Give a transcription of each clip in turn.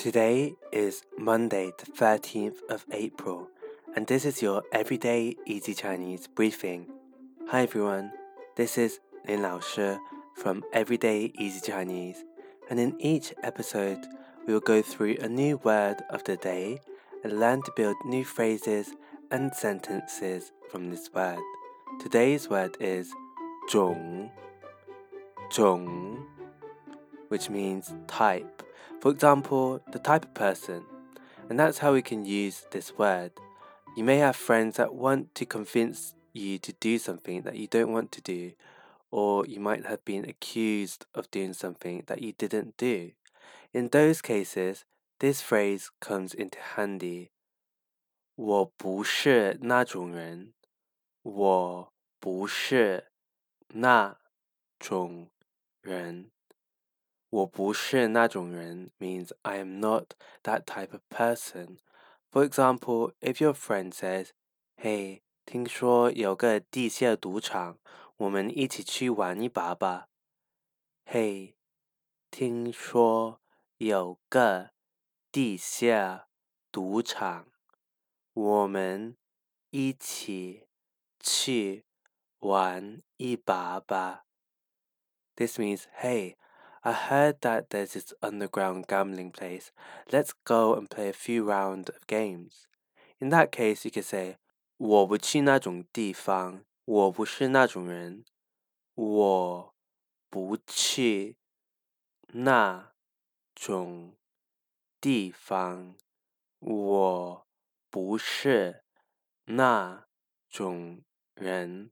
Today is Monday, the 13th of April, and this is your Everyday Easy Chinese briefing. Hi everyone, this is Lin Lao Shi from Everyday Easy Chinese, and in each episode, we will go through a new word of the day and learn to build new phrases and sentences from this word. Today's word is zhòng. 种,种, which means type. For example, the type of person. And that's how we can use this word. You may have friends that want to convince you to do something that you don't want to do, or you might have been accused of doing something that you didn't do. In those cases, this phrase comes into handy. 我不是那种人。我不是那种人。 我不是那种人 means I am not that type of person. For example, if your friend says, Hey, 听说有个地下赌场，我们一起去玩一把吧。Hey，听说有个地下赌场，我们一起去玩一把吧。This means, hey, I heard that there's this underground gambling place. Let's go and play a few rounds of games. In that case, you could say, 我不去那种地方，我不是那种人。我不去那种地方，我不是那种人。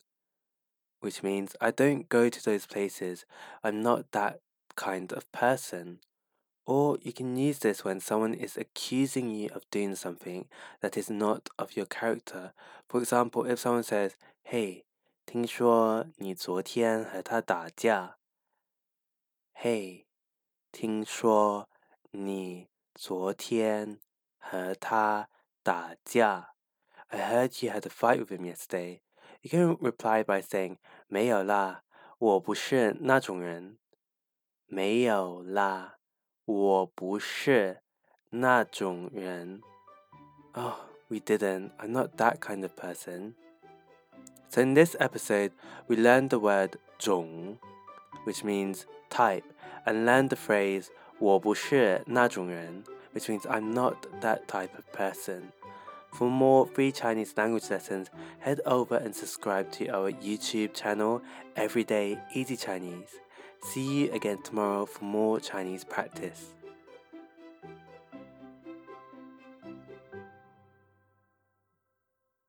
Which means I don't go to those places. I'm not that kind of person. Or you can use this when someone is accusing you of doing something that is not of your character. For example, if someone says, Hey, 听说你昨天和他打架。Hey，听说你昨天和他打架。I heard you had a fight with him yesterday. You can reply by saying 没有啦，我不是那种人。 没有啦，我不是那种人。Oh, we didn't. I'm not that kind of person. So in this episode, we learned the word 种, which means type, and learned the phrase 我不是那种人, which means I'm not that type of person. For more free Chinese language lessons, head over and subscribe to our YouTube channel, Everyday Easy Chinese. See you again tomorrow for more Chinese practice.